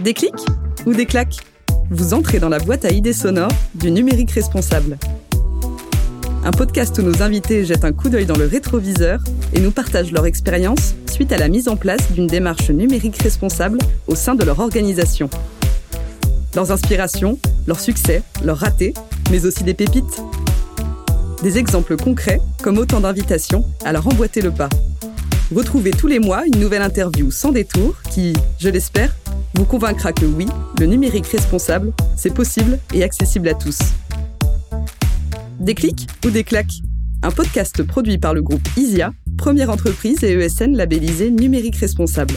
Des clics ou des claques? Vous entrez dans la boîte à idées sonores du numérique responsable. Un podcast où nos invités jettent un coup d'œil dans le rétroviseur et nous partagent leur expérience suite à la mise en place d'une démarche numérique responsable au sein de leur organisation. Leurs inspirations, leurs succès, leurs ratés, mais aussi des pépites. Des exemples concrets comme autant d'invitations à leur emboîter le pas. Retrouvez tous les mois une nouvelle interview sans détour qui, je l'espère, vous convaincra que oui, le numérique responsable, c'est possible et accessible à tous. Des clics ou des claques? Un podcast produit par le groupe ISIA, première entreprise et ESN labellisée numérique responsable.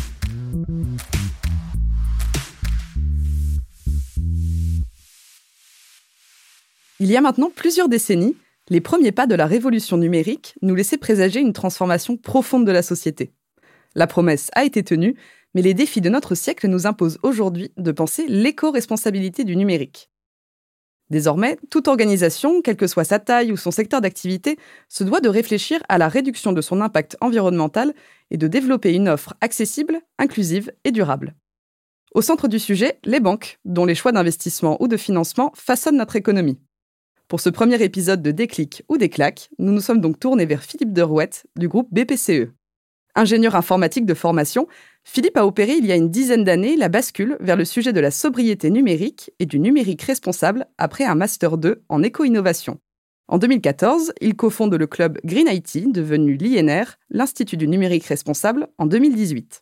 Il y a maintenant plusieurs décennies, les premiers pas de la révolution numérique nous laissaient présager une transformation profonde de la société. La promesse a été tenue, mais les défis de notre siècle nous imposent aujourd'hui de penser l'éco-responsabilité du numérique. Désormais, toute organisation, quelle que soit sa taille ou son secteur d'activité, se doit de réfléchir à la réduction de son impact environnemental et de développer une offre accessible, inclusive et durable. Au centre du sujet, les banques, dont les choix d'investissement ou de financement façonnent notre économie. Pour ce premier épisode de Déclic ou Déclac, nous nous sommes donc tournés vers Philippe Derouette du groupe BPCE. Ingénieur informatique de formation, Philippe a opéré il y a une dizaine d'années la bascule vers le sujet de la sobriété numérique et du numérique responsable après un Master 2 en éco-innovation. En 2014, il cofonde le club Green IT, devenu l'INR, l'Institut du numérique responsable, en 2018.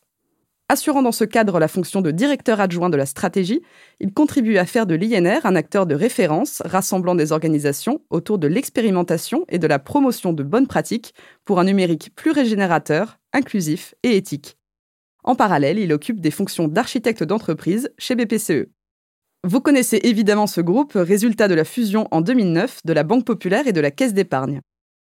Assurant dans ce cadre la fonction de directeur adjoint de la stratégie, il contribue à faire de l'INR un acteur de référence rassemblant des organisations autour de l'expérimentation et de la promotion de bonnes pratiques pour un numérique plus régénérateur, inclusif et éthique. En parallèle, il occupe des fonctions d'architecte d'entreprise chez BPCE. Vous connaissez évidemment ce groupe, résultat de la fusion en 2009 de la Banque Populaire et de la Caisse d'épargne.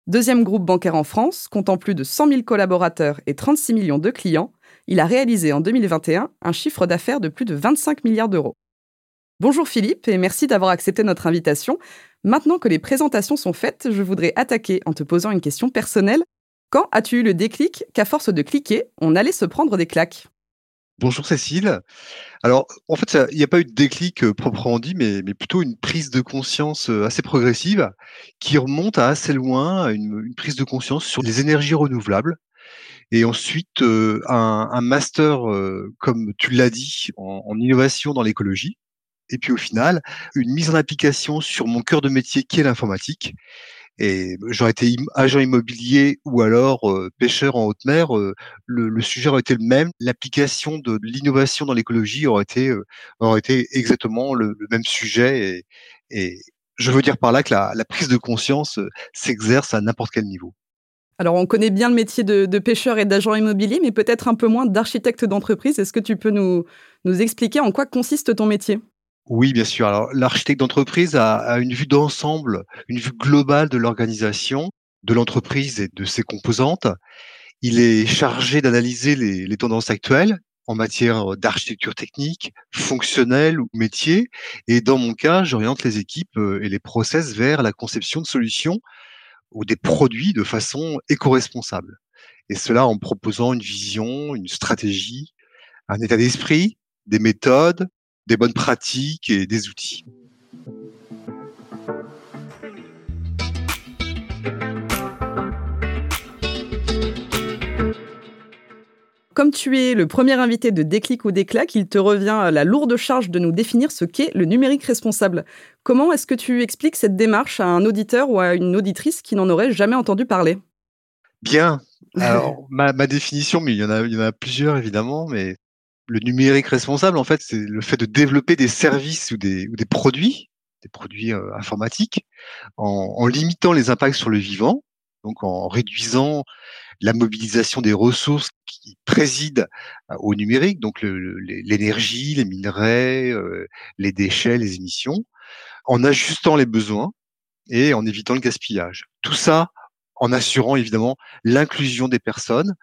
Deuxième groupe bancaire en France, comptant plus de 100 000 collaborateurs et 36 millions de clients, il a réalisé en 2021 un chiffre d'affaires de plus de 25 milliards d'euros. Bonjour Philippe et merci d'avoir accepté notre invitation. Maintenant que les présentations sont faites, je voudrais attaquer en te posant une question personnelle. Quand as-tu eu le déclic qu'à force de cliquer, on allait se prendre des claques? Bonjour Cécile. Alors, en fait, il n'y a pas eu de déclic euh, proprement dit, mais, plutôt une prise de conscience euh, assez progressive qui remonte à assez loin, une, une prise de conscience sur les énergies renouvelables et ensuite euh, un, master, euh, comme tu l'as dit, en, innovation dans l'écologie, et puis au final, une mise en application sur mon cœur de métier qui est l'informatique. Et j'aurais été agent immobilier ou alors euh, pêcheur en haute mer, le, sujet aurait été le même. L'application de l'innovation dans l'écologie aurait été aurait été exactement le, même sujet. Et, et, je veux dire par là que la prise de conscience s'exerce à n'importe quel niveau. Alors, on connaît bien le métier de, pêcheur et d'agent immobilier, mais peut-être un peu moins d'architecte d'entreprise. Est-ce que tu peux nous, expliquer en quoi consiste ton métier? Oui, bien sûr. Alors, l'architecte d'entreprise a, une vue d'ensemble, une vue globale de l'organisation, de l'entreprise et de ses composantes. Il est chargé d'analyser les, les, tendances actuelles en matière d'architecture technique, fonctionnelle ou métier. Et dans mon cas, j'oriente les équipes euh, et les process vers la conception de solutions ou des produits de façon éco-responsable. Et cela en proposant une vision, une stratégie, un état d'esprit, des méthodes, des bonnes pratiques et des outils. Comme tu es le premier invité de Déclic ou Déclac, il te revient la lourde charge de nous définir ce qu'est le numérique responsable. Comment est-ce que tu expliques cette démarche à un auditeur ou à une auditrice qui n'en aurait jamais entendu parler? Bien. Alors, ma, définition, mais il y, en a, il y en a plusieurs évidemment, mais le numérique responsable, en fait, c'est le fait de développer des services ou des, ou des produits, des produits euh, informatiques, en, en limitant les impacts sur le vivant, donc en réduisant la mobilisation des ressources qui président euh, au numérique, donc l'énergie, les minerais, euh, les déchets, les émissions, en ajustant les besoins et en évitant le gaspillage. Tout ça en assurant évidemment l'inclusion des personnes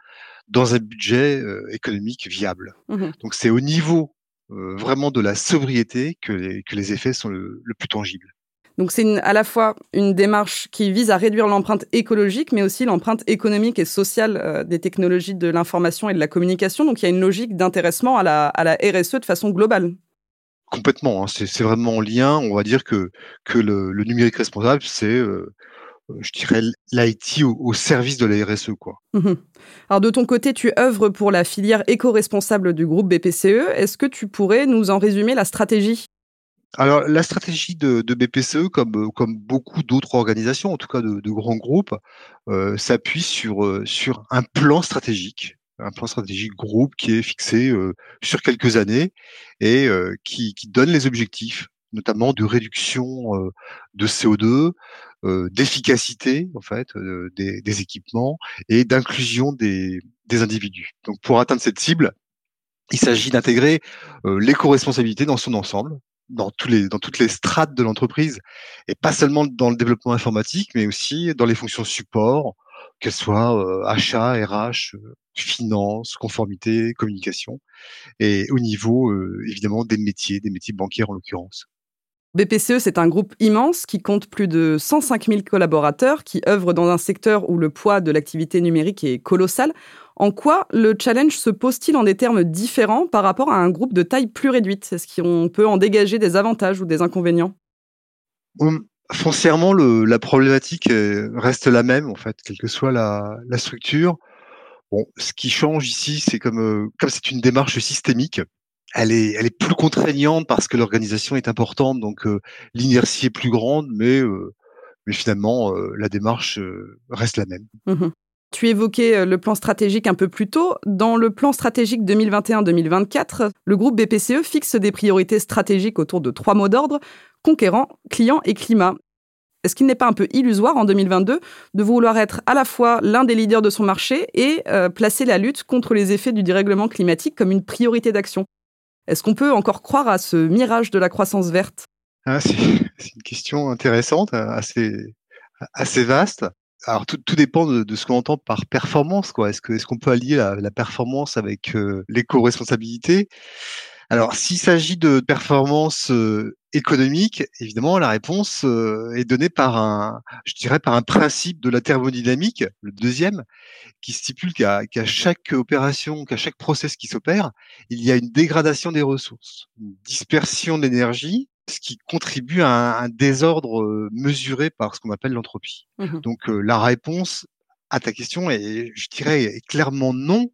dans un budget euh, économique viable. Mmh donc c'est au niveau vraiment de la sobriété que les, que les effets sont le plus tangibles. Donc c'est à la fois une démarche qui vise à réduire l'empreinte écologique, mais aussi l'empreinte économique et sociale euh, des technologies de l'information et de la communication. Donc il y a une logique d'intéressement à la, à la RSE de façon globale. Complètement, hein. c'est vraiment en lien. On va dire que, que le, numérique responsable, c'est, euh, je dirais, l'IT au, service de la RSE. Quoi. Mmh Alors de ton côté, tu œuvres pour la filière éco-responsable du groupe BPCE. Est-ce que tu pourrais nous en résumer la stratégie? Alors la stratégie de, BPCE, comme, comme beaucoup d'autres organisations, en tout cas de, grands groupes, euh, s'appuie sur, euh, sur un plan stratégique, un plan stratégique groupe qui est fixé euh, sur quelques années et qui, qui, donne les objectifs, notamment de réduction de CO2, d'efficacité en fait des, des, équipements et d'inclusion des, des individus. Donc pour atteindre cette cible, il s'agit d'intégrer l'éco-responsabilité dans son ensemble, dans tous les dans toutes les strates de l'entreprise et pas seulement dans le développement informatique mais aussi dans les fonctions support qu'elles soient euh, achat RH euh, finance conformité communication et au niveau euh, évidemment des métiers des métiers bancaires en l'occurrence BPCE, c'est un groupe immense qui compte plus de 105 000 collaborateurs qui œuvrent dans un secteur où le poids de l'activité numérique est colossal. En quoi le challenge se pose-t-il en des termes différents par rapport à un groupe de taille plus réduite? Est-ce qu'on peut en dégager des avantages ou des inconvénients? Hum, Foncièrement, la problématique euh, reste la même, en fait, quelle que soit la, structure. Ce qui change ici, c'est comme euh, comme c'est une démarche systémique, elle est, plus contraignante parce que l'organisation est importante, donc euh, l'inertie est plus grande, mais, euh, finalement, euh, la démarche reste la même. Mmh tu évoquais le plan stratégique un peu plus tôt. Dans le plan stratégique 2021-2024, le groupe BPCE fixe des priorités stratégiques autour de trois mots d'ordre, conquérant, client et climat. Est-ce qu'il n'est pas un peu illusoire en 2022 de vouloir être à la fois l'un des leaders de son marché et placer la lutte contre les effets du dérèglement climatique comme une priorité d'action? Est-ce qu'on peut encore croire à ce mirage de la croissance verte? Ah, C'est une question intéressante, assez, vaste. Alors tout, dépend de, ce qu'on entend par performance. Est-ce qu'on est qu'on peut allier la, performance avec euh, l'éco-responsabilité? Alors, s'il s'agit de performance euh, économique, évidemment, la réponse euh, est donnée par un, je dirais, par un principe de la thermodynamique, le deuxième, qui stipule qu'à chaque opération, qu'à chaque process qui s'opère, il y a une dégradation des ressources, une dispersion d'énergie, ce qui contribue à un, désordre euh, mesuré par ce qu'on appelle l'entropie. Mmh Donc, la réponse à ta question est, je dirais, est clairement non.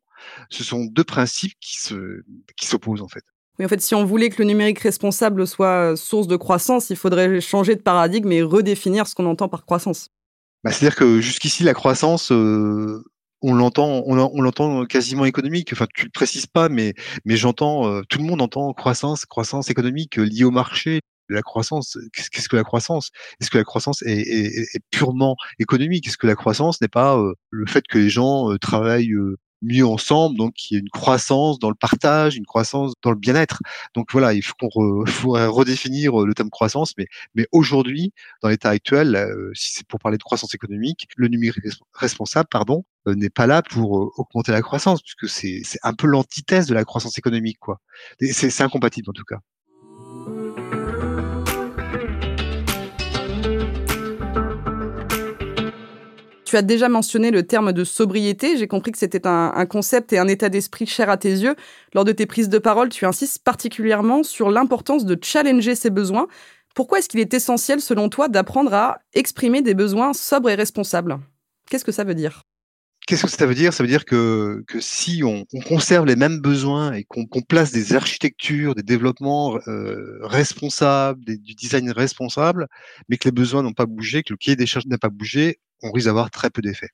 Ce sont deux principes qui se, qui s'opposent en fait. Oui, en fait, si on voulait que le numérique responsable soit euh, source de croissance, il faudrait changer de paradigme et redéfinir ce qu'on entend par croissance. Bah, C'est-à-dire que jusqu'ici, la croissance, euh, on l'entend, on, l'entend quasiment économique. Enfin, tu le précises pas, mais mais j'entends, euh, tout le monde entend croissance, croissance économique liée au marché. La croissance, qu'est-ce que la croissance? Est-ce que la croissance est, purement économique? Est-ce que la croissance n'est pas le fait que les gens travaillent mieux ensemble, donc il y a une croissance dans le partage, une croissance dans le bien-être. Donc voilà, il faut qu'on redéfinir euh, le terme croissance, mais mais aujourd'hui, dans l'état actuel, euh, si c'est pour parler de croissance économique, le numérique responsable, pardon, euh, n'est pas là pour augmenter la croissance, puisque c'est c'est un peu l'antithèse de la croissance économique, quoi. C'est incompatible en tout cas. Tu as déjà mentionné le terme de sobriété. J'ai compris que c'était un, concept et un état d'esprit cher à tes yeux. Lors de tes prises de parole, tu insistes particulièrement sur l'importance de challenger ses besoins. Pourquoi est-ce qu'il est essentiel, selon toi, d'apprendre à exprimer des besoins sobres et responsables? Qu'est-ce que ça veut dire? Qu'est-ce que ça veut dire? Ça veut dire que, que si on, conserve les mêmes besoins et qu'on place des architectures, des développements euh, responsables, du design responsable, mais que les besoins n'ont pas bougé, que le cahier des charges n'a pas bougé, on risque d'avoir très peu d'effets.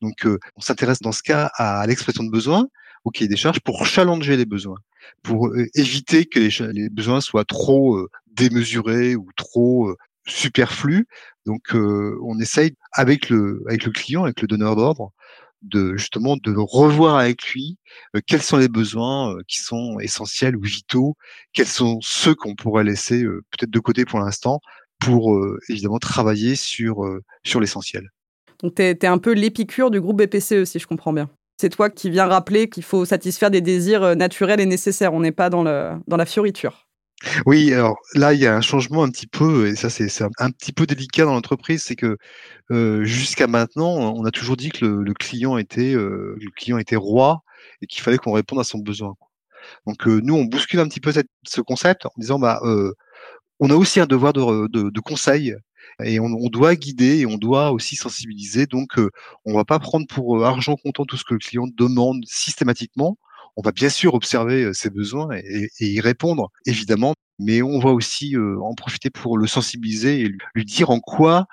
Donc, euh, on s'intéresse dans ce cas à, l'expression de besoins, au cahier des charges, pour challenger les besoins, pour euh, éviter que les, les, besoins soient trop démesurés ou trop superflus. Donc, on essaye avec le avec le client, avec le donneur d'ordre, de justement de revoir avec lui euh, quels sont les besoins euh, qui sont essentiels ou vitaux, quels sont ceux qu'on pourrait laisser euh, peut-être de côté pour l'instant pour évidemment travailler sur, sur l'essentiel. Donc tu es, un peu l'épicure du groupe BPCE si je comprends bien. C'est toi qui viens rappeler qu'il faut satisfaire des désirs naturels et nécessaires, on n'est pas dans, le, dans la fioriture. Oui, alors là, il y a un changement un petit peu, et ça c'est un, petit peu délicat dans l'entreprise, c'est que euh, jusqu'à maintenant, on a toujours dit que le, client était euh, le client était roi et qu'il fallait qu'on réponde à son besoin. Donc euh, nous, on bouscule un petit peu ce concept en disant bah on a aussi un devoir de, de, conseil et on, on, doit guider et on doit aussi sensibiliser. Donc on va pas prendre pour argent comptant tout ce que le client demande systématiquement on va bien sûr observer ses besoins et, y répondre, évidemment, mais on va aussi en profiter pour le sensibiliser et lui, dire en quoi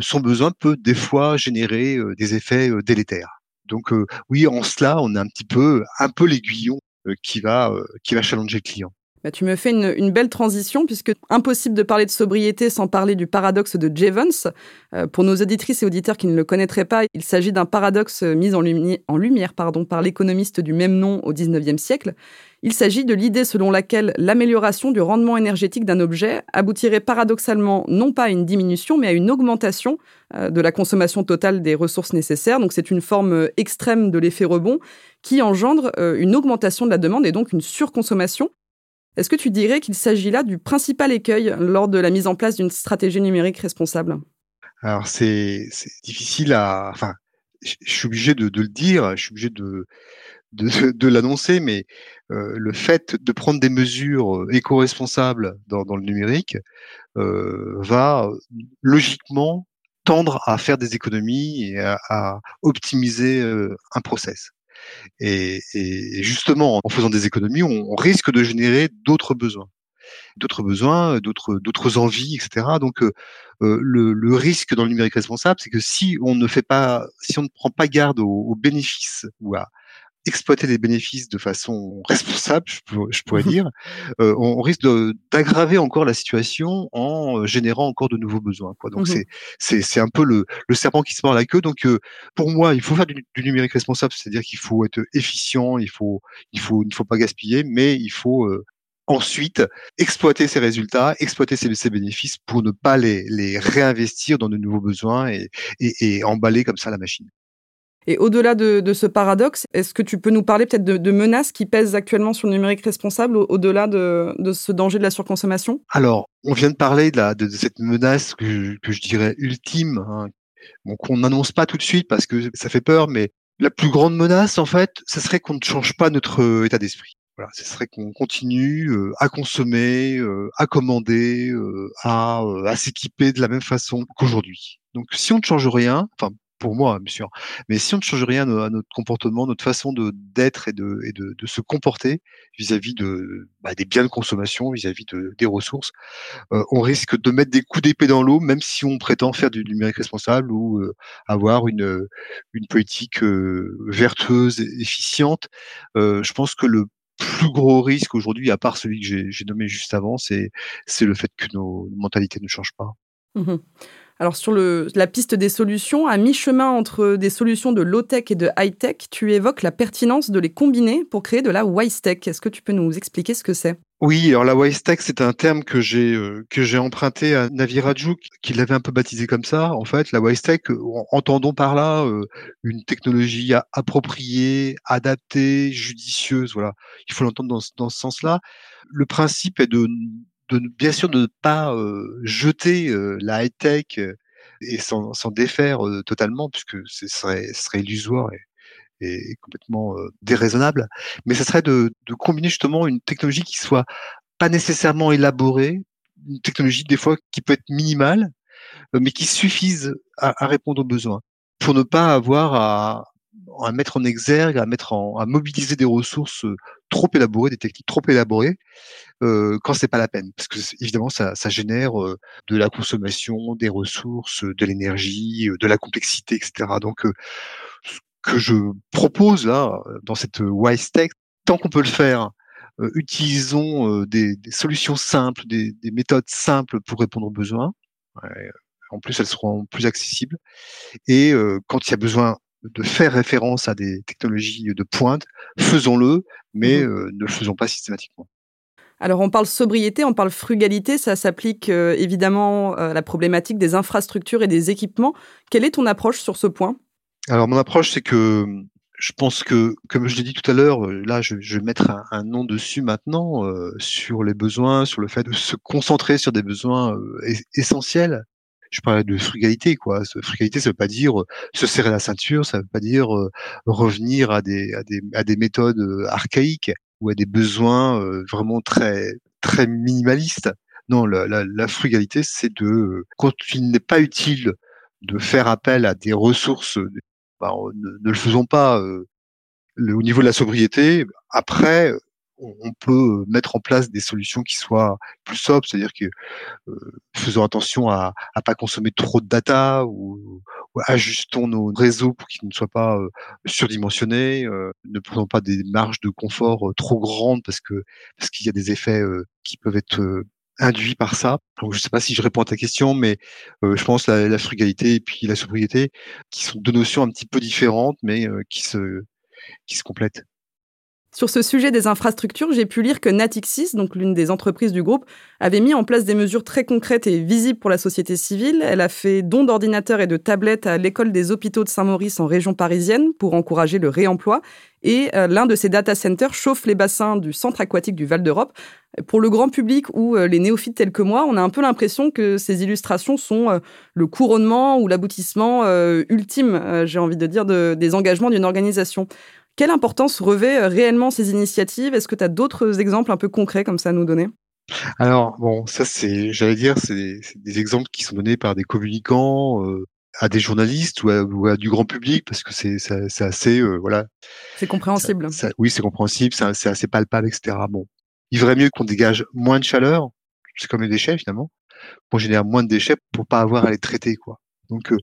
son besoin peut des fois générer des effets délétères. Donc oui, en cela, on est un petit peu, un peu l'aiguillon qui va, qui va challenger le client. Bah, tu me fais une, belle transition puisque impossible de parler de sobriété sans parler du paradoxe de Jevons. Euh, pour nos auditrices et auditeurs qui ne le connaîtraient pas, il s'agit d'un paradoxe mis en, en lumière pardon, par l'économiste du même nom au XIXe siècle. Il s'agit de l'idée selon laquelle l'amélioration du rendement énergétique d'un objet aboutirait paradoxalement non pas à une diminution mais à une augmentation euh, de la consommation totale des ressources nécessaires. Donc c'est une forme euh, extrême de l'effet rebond qui engendre une augmentation de la demande et donc une surconsommation. Est-ce que tu dirais qu'il s'agit là du principal écueil lors de la mise en place d'une stratégie numérique responsable? Alors c'est difficile à... Enfin, je suis obligé de, le dire, je suis obligé de, l'annoncer, mais euh, le fait de prendre des mesures euh, éco-responsables dans, le numérique euh, va logiquement tendre à faire des économies et à, optimiser un process. Et, justement, en faisant des économies, on, risque de générer d'autres besoins d'autres besoins, d'autres d'autres envies, etc. Donc euh, euh, le, risque dans le numérique responsable, c'est que si on ne fait pas, si on ne prend pas garde aux bénéfices ou à, exploiter les bénéfices de façon responsable, je, pourrais dire, euh, on, risque d'aggraver encore la situation en euh, générant encore de nouveaux besoins. Quoi. Donc mmh c'est c'est un peu le, le serpent qui se mord la queue. Donc euh, pour moi, il faut faire du, numérique responsable, c'est-à-dire qu'il faut être efficient, il faut il faut il ne faut pas gaspiller, mais il faut ensuite exploiter ces résultats, exploiter ces, ces, bénéfices pour ne pas les, les réinvestir dans de nouveaux besoins et, et, et emballer comme ça la machine. Et au-delà de, ce paradoxe, est-ce que tu peux nous parler peut-être de, menaces qui pèsent actuellement sur le numérique responsable au-delà de, ce danger de la surconsommation? Alors, on vient de parler de, cette menace que, je dirais ultime, hein, qu'on n'annonce pas tout de suite parce que ça fait peur, mais la plus grande menace, en fait, ce serait qu'on ne change pas notre euh, état d'esprit. Voilà, ce serait qu'on continue euh, à consommer, euh, à commander, à, à s'équiper de la même façon qu'aujourd'hui. Donc, si on ne change rien, enfin pour moi, bien sûr. Mais si on ne change rien à notre comportement, notre façon d'être et de, de, se comporter vis-à-vis de bah, des biens de consommation, vis-à-vis de, des ressources, euh, on risque de mettre des coups d'épée dans l'eau, même si on prétend faire du numérique responsable ou euh, avoir une une politique euh, vertueuse, efficiente. je pense que le plus gros risque aujourd'hui, à part celui que j'ai nommé juste avant, c'est le fait que nos mentalités ne changent pas. Mmh alors sur la piste des solutions, à mi-chemin entre des solutions de low-tech et de high-tech, tu évoques la pertinence de les combiner pour créer de la wise-tech. Est-ce que tu peux nous expliquer ce que c'est? Oui, alors la wise tech, c'est un terme que j'ai euh, emprunté à Navi Rajuk, qui l'avait un peu baptisé comme ça. En fait, la wise tech, entendons par là euh, une technologie appropriée, adaptée, judicieuse. Voilà, il faut l'entendre dans ce sens-là. Le principe est de bien sûr de ne pas jeter la high tech et s'en défaire totalement puisque ce serait, serait illusoire et, complètement déraisonnable. Mais ce serait de, combiner justement une technologie qui soit pas nécessairement élaborée, une technologie des fois qui peut être minimale, mais qui suffise à, à répondre aux besoins pour ne pas avoir à, à mettre en exergue, à mettre en, à mobiliser des ressources trop élaborées, des techniques trop élaborées, euh, quand c'est pas la peine, parce que évidemment ça, ça génère de la consommation, des ressources, de l'énergie, de la complexité, etc. Donc, ce que je propose là dans cette wise tech, tant qu'on peut le faire, utilisons des, des, solutions simples, des, des, méthodes simples pour répondre aux besoins. En plus, elles seront plus accessibles. Et quand il y a besoin de faire référence à des technologies de pointe, faisons-le, mais mmh euh, ne le faisons pas systématiquement. Alors on parle sobriété, on parle frugalité, ça s'applique euh, évidemment à la problématique des infrastructures et des équipements. Quelle est ton approche sur ce point? Alors mon approche, c'est que je pense que, comme je l'ai dit tout à l'heure, euh, là, je, je vais mettre un, un, nom dessus maintenant euh, sur les besoins, sur le fait de se concentrer sur des besoins euh, essentiels. Je parlais de frugalité, quoi. Frugalité, ça veut pas dire euh, se serrer la ceinture, ça veut pas dire revenir à des, à des, à des méthodes archaïques ou à des besoins vraiment très, très minimalistes. Non, la, la, la frugalité, c'est de, quand il n'est pas utile de faire appel à des ressources bah, ne, le faisons pas. Euh, au niveau de la sobriété, après, on, peut mettre en place des solutions qui soient plus sobres, c'est-à-dire que euh, faisons attention à, à pas consommer trop de data ou, ajustons nos réseaux pour qu'ils ne soient pas euh, surdimensionnés, ne prenons pas des marges de confort trop grandes parce que parce qu'il y a des effets qui peuvent être induit par ça. Je ne sais pas si je réponds à ta question, mais euh, je pense la, la frugalité et puis la sobriété, qui sont deux notions un petit peu différentes, mais euh, qui se qui se complètent. Sur ce sujet des infrastructures, j'ai pu lire que Natixis, donc l'une des entreprises du groupe, avait mis en place des mesures très concrètes et visibles pour la société civile. Elle a fait don d'ordinateurs et de tablettes à l'école des hôpitaux de Saint-Maurice en région parisienne pour encourager le réemploi. Et euh, l'un de ces data centers chauffe les bassins du centre aquatique du Val d'Europe. Pour le grand public ou euh, les néophytes tels que moi, on a un peu l'impression que ces illustrations sont euh, le couronnement ou l'aboutissement ultime, j'ai envie de dire, de, des engagements d'une organisation. Quelle importance revêt euh, réellement ces initiatives? Est-ce que tu as d'autres exemples un peu concrets comme ça à nous donner? Alors, bon, ça, c'est, j'allais dire, c'est des, exemples qui sont donnés par des communicants, euh, à des journalistes ou à, du grand public, parce que c'est assez, euh, voilà. C'est compréhensible. oui, c'est compréhensible, c'est assez palpable, etc. Bon, il vaudrait mieux qu'on dégage moins de chaleur, c'est comme les déchets finalement, qu'on génère moins de déchets pour pas avoir à les traiter, quoi. Donc euh,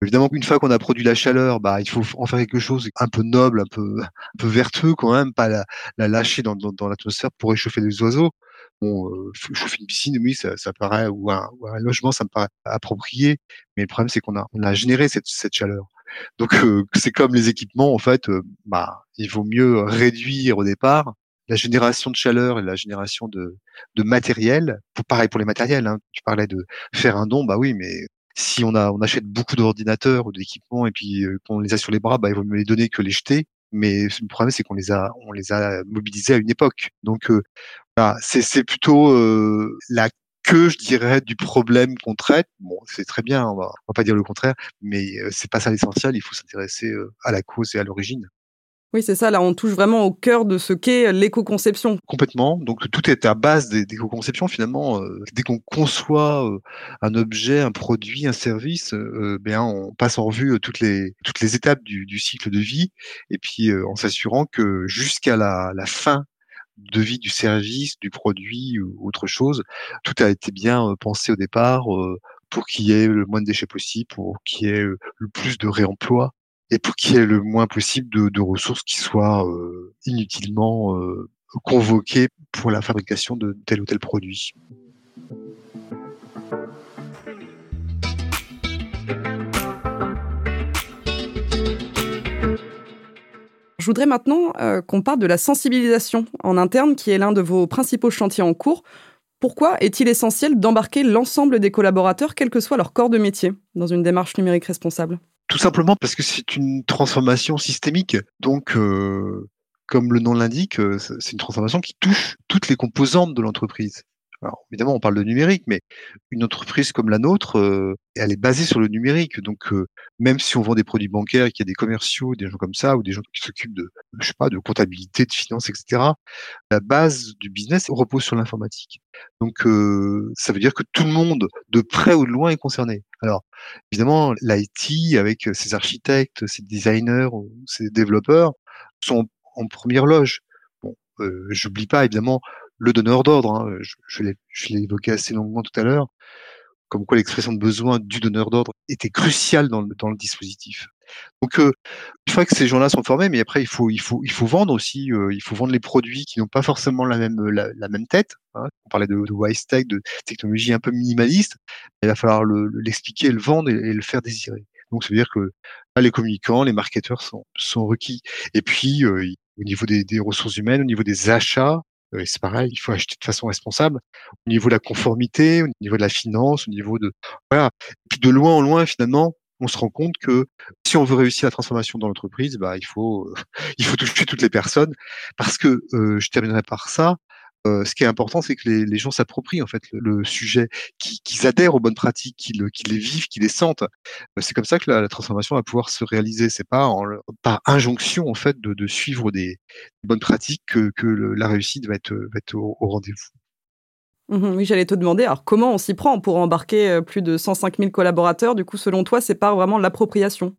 évidemment une fois qu'on a produit la chaleur, bah il faut en faire quelque chose un peu noble, un peu un peu vertueux quand même, pas la, la lâcher dans, dans, dans l'atmosphère pour réchauffer les oiseaux. Bon, euh, chauffer une piscine, oui, ça, ça paraît ou un, ou un, logement, ça me paraît approprié, mais le problème c'est qu'on a on a généré cette, cette chaleur. Donc euh, c'est comme les équipements en fait, bah il vaut mieux réduire au départ la génération de chaleur et la génération de, de matériel. Pareil pour les matériels. Hein. Tu parlais de faire un don, bah oui, mais si on a on achète beaucoup d'ordinateurs ou d'équipements et puis euh, qu'on les a sur les bras, bah, il vaut mieux les donner que les jeter. Mais le problème, c'est qu'on les a on les a mobilisés à une époque. Donc euh, voilà, c'est plutôt euh, la queue, je dirais, du problème qu'on traite. Bon, c'est très bien, on va, on va pas dire le contraire, mais c'est pas ça l'essentiel. Il faut s'intéresser à la cause et à l'origine. Oui, c'est ça. Là, on touche vraiment au cœur de ce qu'est l'éco-conception. Complètement. Donc, tout est à base des, conceptions finalement. Euh, dès qu'on conçoit euh, un objet, un produit, un service, euh, ben, on passe en revue toutes les toutes les étapes du, du cycle de vie, et puis en s'assurant que jusqu'à la, la fin de vie du service, du produit ou autre chose, tout a été bien pensé au départ pour qu'il y ait le moins de déchets possible, pour qu'il y ait le plus de réemploi et pour qu'il y ait le moins possible de, ressources qui soient euh, inutilement euh, convoquées pour la fabrication de tel ou tel produit. Je voudrais maintenant euh, qu'on parle de la sensibilisation en interne, qui est l'un de vos principaux chantiers en cours. Pourquoi est-il essentiel d'embarquer l'ensemble des collaborateurs, quel que soit leur corps de métier, dans une démarche numérique responsable? Tout simplement parce que c'est une transformation systémique. Donc, euh, comme le nom l'indique, euh, c'est une transformation qui touche toutes les composantes de l'entreprise. Alors, évidemment, on parle de numérique, mais une entreprise comme la nôtre, euh, elle est basée sur le numérique. Donc, euh, même si on vend des produits bancaires, qu'il y a des commerciaux, des gens comme ça, ou des gens qui s'occupent de, je sais pas, de comptabilité, de finance, etc., la base du business repose sur l'informatique. Donc, euh, ça veut dire que tout le monde, de près ou de loin, est concerné. Alors, évidemment, l'IT, avec ses architectes, ses designers, ses développeurs, sont en première loge. Bon, j'oublie pas évidemment le donneur d'ordre. Hein, je, l'ai évoqué assez longuement tout à l'heure, comme quoi l'expression de besoin du donneur d'ordre était cruciale dans le, dispositif. Donc, euh, une fois que ces gens-là sont formés, mais après il faut vendre aussi, euh, il faut vendre les produits qui n'ont pas forcément la même tête. Hein. On parlait de, de wise tech, de technologie un peu minimaliste. Il va falloir l'expliquer, le, vendre et, le faire désirer. Donc, ça veut dire que là, les communicants, les marketeurs sont requis. Et puis euh, au niveau des, ressources humaines, au niveau des achats, euh, c'est pareil, il faut acheter de façon responsable. Au niveau de la conformité, au niveau de la finance, au niveau de voilà. Et puis de loin en loin, finalement, on se rend compte que si on veut réussir la transformation dans l'entreprise, bah, il faut il faut toucher toutes les personnes parce que je terminerai par ça. Ce qui est important, c'est que les, gens s'approprient en fait le, sujet, qu'ils adhèrent aux bonnes pratiques, qu'ils les vivent, qu'ils les sentent. c'est comme ça que la, transformation va pouvoir se réaliser. C'est pas par injonction en fait de, suivre des, bonnes pratiques que, la réussite va être, au rendez-vous. Mmh oui, j'allais te demander, alors comment on s'y prend pour embarquer euh, plus de 105 000 collaborateurs? Du coup, selon toi, c'est pas vraiment l'appropriation?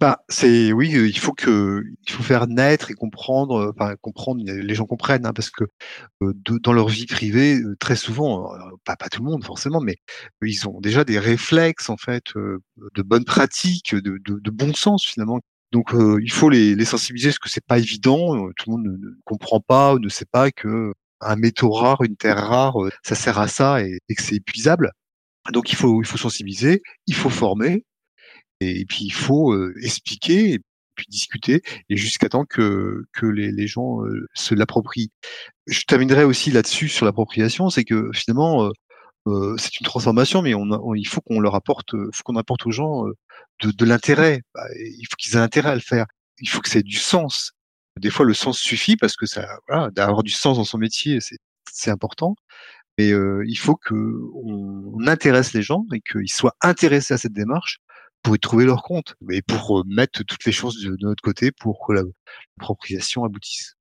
Bah, c'est oui, euh, il faut que il faut faire naître et comprendre, euh, enfin comprendre, les gens comprennent, hein, parce que dans leur vie privée, très souvent, pas, pas tout le monde forcément, mais ils ont déjà des réflexes en fait, de bonnes pratiques, de, de, de bon sens finalement. Donc il faut les, les sensibiliser parce que c'est pas évident, tout le monde ne, comprend pas ne sait pas que un métaux rare, une terre rare, euh, ça sert à ça et, que c'est épuisable. Donc il faut, il faut sensibiliser, il faut former, et, puis il faut euh, expliquer, et puis discuter, et jusqu'à temps que, que les, les gens euh, se l'approprient. Je terminerai aussi là-dessus sur l'appropriation, c'est que finalement, c'est une transformation, mais on, il faut qu'on leur apporte, faut qu'on apporte aux gens de, de l'intérêt. Bah, il faut qu'ils aient intérêt à le faire. Il faut que ait du sens. Des fois, le sens suffit parce que ça, voilà, d'avoir du sens dans son métier, c'est important. Mais il faut que on, intéresse les gens et qu'ils soient intéressés à cette démarche pour y trouver leur compte et pour mettre toutes les chances de, notre côté pour que l'appropriation aboutisse.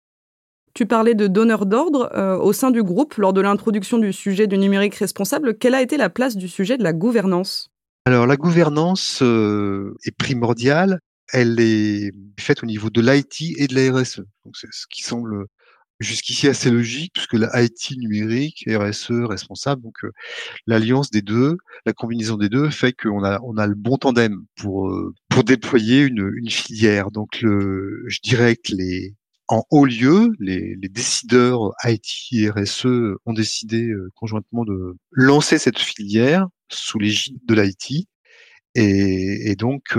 Tu parlais de donneur d'ordre au sein du groupe lors de l'introduction du sujet du numérique responsable. Quelle a été la place du sujet de la gouvernance? Alors la gouvernance est primordiale elle est faite au niveau de l'IT et de la RSE. Donc c'est ce qui semble jusqu'ici assez logique, puisque la IT numérique, RSE responsable, donc l'alliance des deux, la combinaison des deux fait qu'on a on a le bon tandem pour pour déployer une, une filière. Donc le, je dirais que les en haut lieu, les, les décideurs IT et RSE ont décidé conjointement de lancer cette filière sous l'égide de l'IT. Et, et, donc,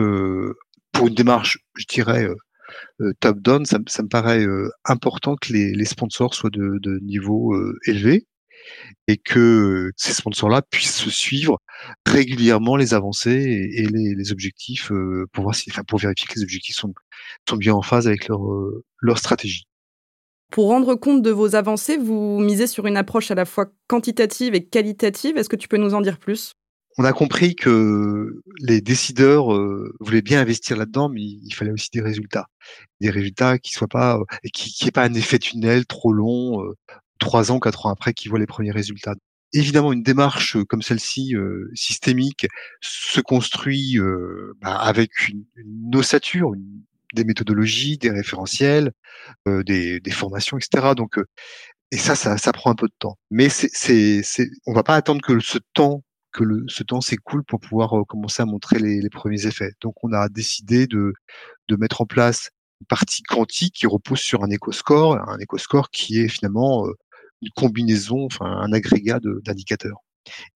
pour une démarche, je dirais, euh, euh, top-down, ça, me paraît euh, important que les, sponsors soient de, niveau élevé et que ces sponsors-là puissent suivre régulièrement les avancées et, les, objectifs pour voir si, enfin, pour vérifier que les objectifs sont, bien en phase avec leur stratégie. Pour rendre compte de vos avancées, vous misez sur une approche à la fois quantitative et qualitative. Est-ce que tu peux nous en dire plus? On a compris que les décideurs euh, voulaient bien investir là-dedans, mais il fallait aussi des résultats, des résultats qui soient pas, euh, qui, qui pas un effet tunnel trop long, euh, trois ans, quatre ans après, qui voient les premiers résultats. Évidemment, une démarche comme celle-ci, systémique, se construit bah, avec une, une ossature, des méthodologies, des référentiels, des, des, formations, etc. Donc, et ça, ça, ça prend un peu de temps. Mais c'est, on va pas attendre que ce temps que le, ce temps s'écoule pour pouvoir euh, commencer à montrer les, les, premiers effets. Donc on a décidé de, de mettre en place une partie quantique qui repose sur un éco-score, un éco-score qui est finalement euh, une combinaison, enfin un agrégat d'indicateurs.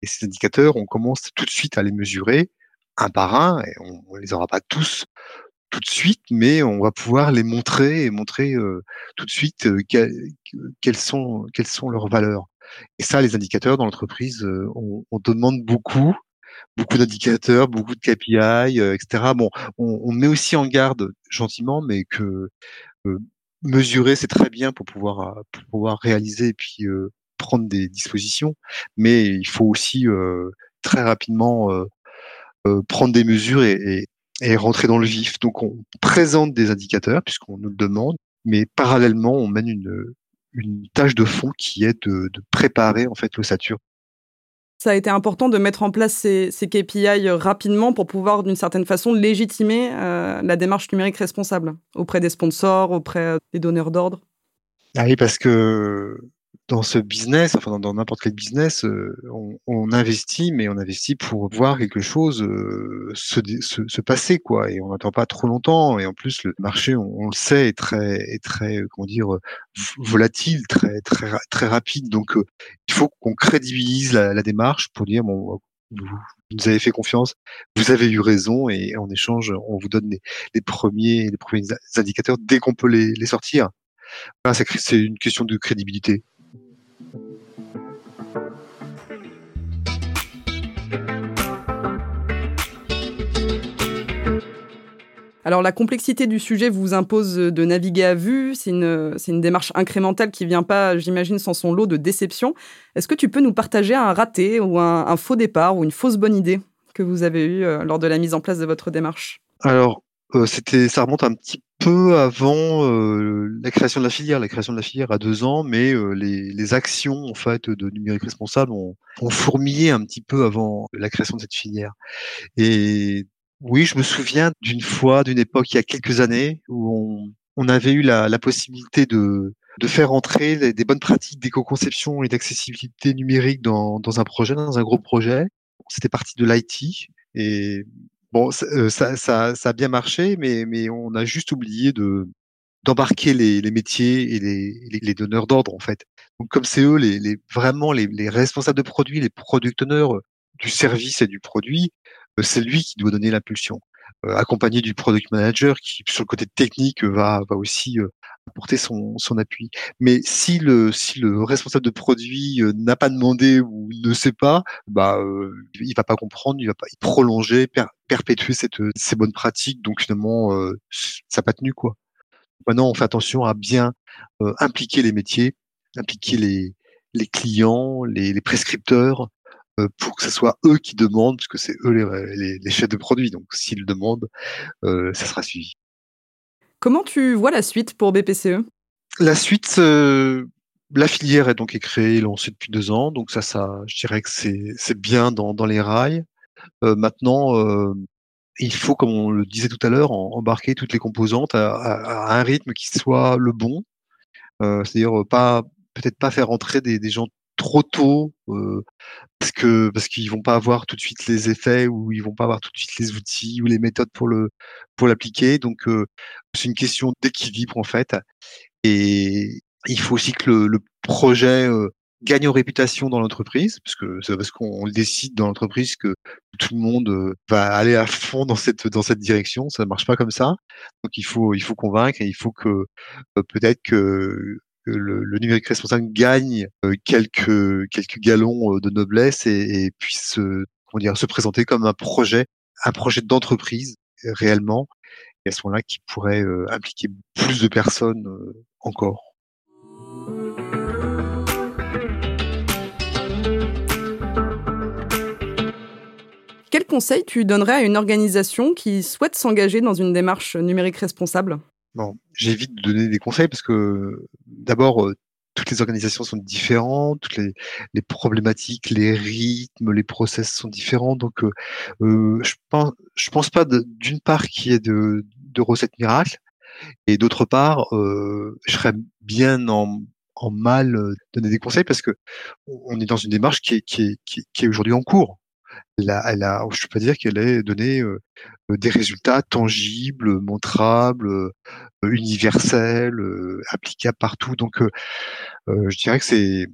Et ces indicateurs, on commence tout de suite à les mesurer un par un, et on, ne les aura pas tous tout de suite, mais on va pouvoir les montrer et montrer euh, tout de suite quelles sont quelles sont leurs valeurs. Et ça, les indicateurs dans l'entreprise, euh, on, on, demande beaucoup, beaucoup d'indicateurs, beaucoup de KPI, euh, etc. Bon, on, met aussi en garde gentiment, mais que euh, mesurer, c'est très bien pour pouvoir, pour pouvoir réaliser et puis prendre des dispositions, mais il faut aussi très rapidement prendre des mesures et, et, rentrer dans le vif. Donc on présente des indicateurs puisqu'on nous le demande, mais parallèlement on mène une, une tâche de fond qui est de, préparer en fait l'ossature. Ça a été important de mettre en place ces, KPI rapidement pour pouvoir d'une certaine façon légitimer euh, la démarche numérique responsable auprès des sponsors, auprès des donneurs d'ordre. Ah oui, parce que dans ce business, enfin dans n'importe quel business, euh, on, investit, mais on investit pour voir quelque chose euh, se, passer, quoi. Et on n'attend pas trop longtemps. Et en plus, le marché, on, le sait, est très, est très, euh, comment dire, volatile, très, très, très rapide. Donc, il faut qu'on crédibilise la, démarche pour dire, bon, vous, nous avez fait confiance, vous avez eu raison, et en échange, on vous donne les, premiers, les premiers indicateurs dès qu'on peut les, les sortir. c'est une question de crédibilité. Alors la complexité du sujet vous impose de naviguer à vue, c'est une, démarche incrémentale qui vient pas, j'imagine, sans son lot de déceptions. Est-ce que tu peux nous partager un raté ou un, faux départ ou une fausse bonne idée que vous avez eu euh, lors de la mise en place de votre démarche? Alors, euh, c'était, ça remonte un petit peu avant euh, la création de la filière. La création de la filière a deux ans, mais les, les, actions en fait de numérique responsable ont, ont fourmillé un petit peu avant la création de cette filière. Et oui, je me souviens d'une fois, d'une époque il y a quelques années, où on, avait eu la, possibilité de, de faire entrer des bonnes pratiques d'éco-conception et d'accessibilité numérique dans, dans un projet, dans un gros projet. C'était parti de l'IT et bon, euh, ça, ça, ça, a bien marché, mais, mais on a juste oublié de d'embarquer les, les, métiers et les, les, donneurs d'ordre en fait. Donc comme c'est eux les, les vraiment les, les, responsables de produits, les product owners du service et du produit, c'est lui qui doit donner l'impulsion, euh, accompagné du product manager qui, sur le côté technique, va, va aussi euh, apporter son, son appui. Mais si le, si le responsable de produit n'a pas demandé ou ne sait pas, bah, il va pas comprendre, il va pas prolonger, perpétuer cette, ces bonnes pratiques. Donc finalement, ça n'a pas tenu quoi. Maintenant, on fait attention à bien impliquer les métiers, impliquer les, les clients, les, les prescripteurs, euh, pour que ce soit eux qui demandent, puisque c'est eux les, les, chefs de produits. Donc s'ils demandent, euh, ça sera suivi. Comment tu vois la suite pour BPCE La suite, euh, la filière est donc créée et lancée depuis deux ans, donc ça, ça, je dirais que c'est bien dans, dans les rails. maintenant, il faut, comme on le disait tout à l'heure, embarquer toutes les composantes à, un rythme qui soit le bon. C'est-à-dire pas peut-être pas faire entrer des, des gens trop tôt euh, parce que parce qu'ils vont pas avoir tout de suite les effets ou ils vont pas avoir tout de suite les outils ou les méthodes pour le pour l'appliquer. Donc euh, c'est une question d'équilibre en fait. Et il faut aussi que le, projet euh, gagne en réputation dans l'entreprise, parce que c'est parce qu'on le décide dans l'entreprise que tout le monde va aller à fond dans cette dans cette direction. Ça marche pas comme ça. Donc il faut il faut convaincre et il faut que peut-être que que le, numérique responsable gagne euh, quelques quelques galons euh, de noblesse et, puisse comment dire se présenter comme un projet un projet d'entreprise réellement et à ce moment-là qui pourrait euh, impliquer plus de personnes encore. Quel conseil tu donnerais à une organisation qui souhaite s'engager dans une démarche numérique responsable? Bon, j'évite de donner des conseils parce que d'abord, euh, toutes les organisations sont différentes, toutes les, les, problématiques, les rythmes, les process sont différents. Donc, euh, euh je pense, je pense pas d'une part qu'il y ait de, de recettes miracles, et d'autre part, euh, je serais bien en, en mal de donner des conseils parce que on est dans une démarche qui est, qui est, qui est aujourd'hui en cours elle a, elle a, je peux dire qu'elle ait donné euh, des résultats tangibles, montrables, euh, universels, euh, applicables partout. Donc, je dirais que c'est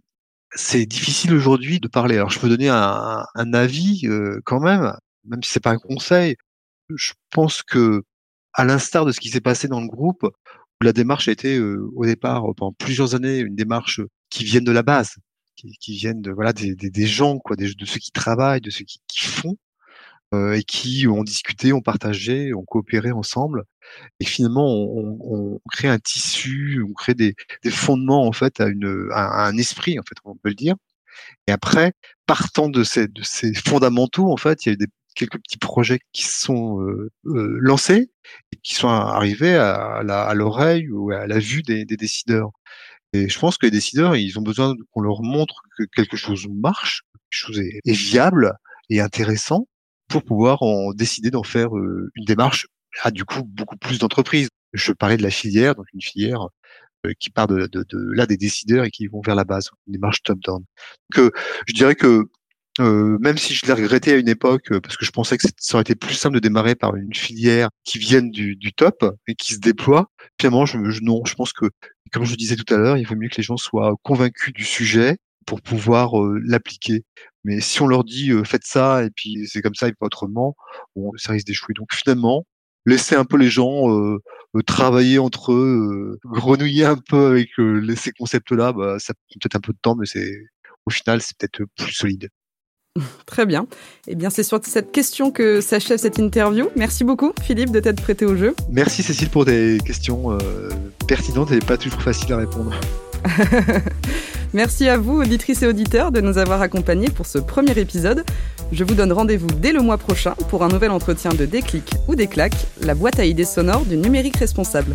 c'est difficile aujourd'hui de parler. Alors, je peux donner un, un avis quand même, même si c'est pas un conseil. Je pense que, à l'instar de ce qui s'est passé dans le groupe, où la démarche a été au départ pendant plusieurs années une démarche qui vient de la base, qui, viennent de voilà des, des, gens quoi, des, de ceux qui travaillent, de ceux qui, qui font euh, et qui ont discuté, ont partagé, ont coopéré ensemble. Et finalement, on, on, crée un tissu, on crée des, des fondements en fait à, une, à un esprit en fait, on peut le dire. Et après, partant de ces, de ces fondamentaux, en fait, il y a eu des, quelques petits projets qui sont euh, euh, lancés et qui sont arrivés à, à l'oreille ou à la vue des, des décideurs. Et je pense que les décideurs, ils ont besoin qu'on leur montre que quelque chose marche, quelque chose est, viable et intéressant pour pouvoir en décider d'en faire euh, une démarche à du coup beaucoup plus d'entreprises. Je parlais de la filière, donc une filière euh, qui part de, de, de, là des décideurs et qui vont vers la base, une démarche top-down. Donc euh, je dirais que euh, même si je l'ai regretté à une époque, parce que je pensais que ça aurait été plus simple de démarrer par une filière qui vienne du, du top et qui se déploie, finalement, je, je, non, je pense que comme je disais tout à l'heure, il vaut mieux que les gens soient convaincus du sujet pour pouvoir euh, l'appliquer. Mais si on leur dit euh, faites ça et puis c'est comme ça et pas autrement, bon, ça risque d'échouer. Donc finalement, laisser un peu les gens euh, travailler entre eux, grenouiller un peu avec ces concepts-là, bah, ça prend peut-être un peu de temps, mais c'est au final c'est peut-être plus solide. Très bien. Eh bien, c'est sur cette question que s'achève cette interview. Merci beaucoup, Philippe, de t'être prêté au jeu. Merci, Cécile, pour des questions euh, pertinentes et pas toujours faciles à répondre. Merci à vous, auditrices et auditeurs, de nous avoir accompagnés pour ce premier épisode. Je vous donne rendez-vous dès le mois prochain pour un nouvel entretien de Déclic ou Déclac, la boîte à idées sonores du numérique responsable.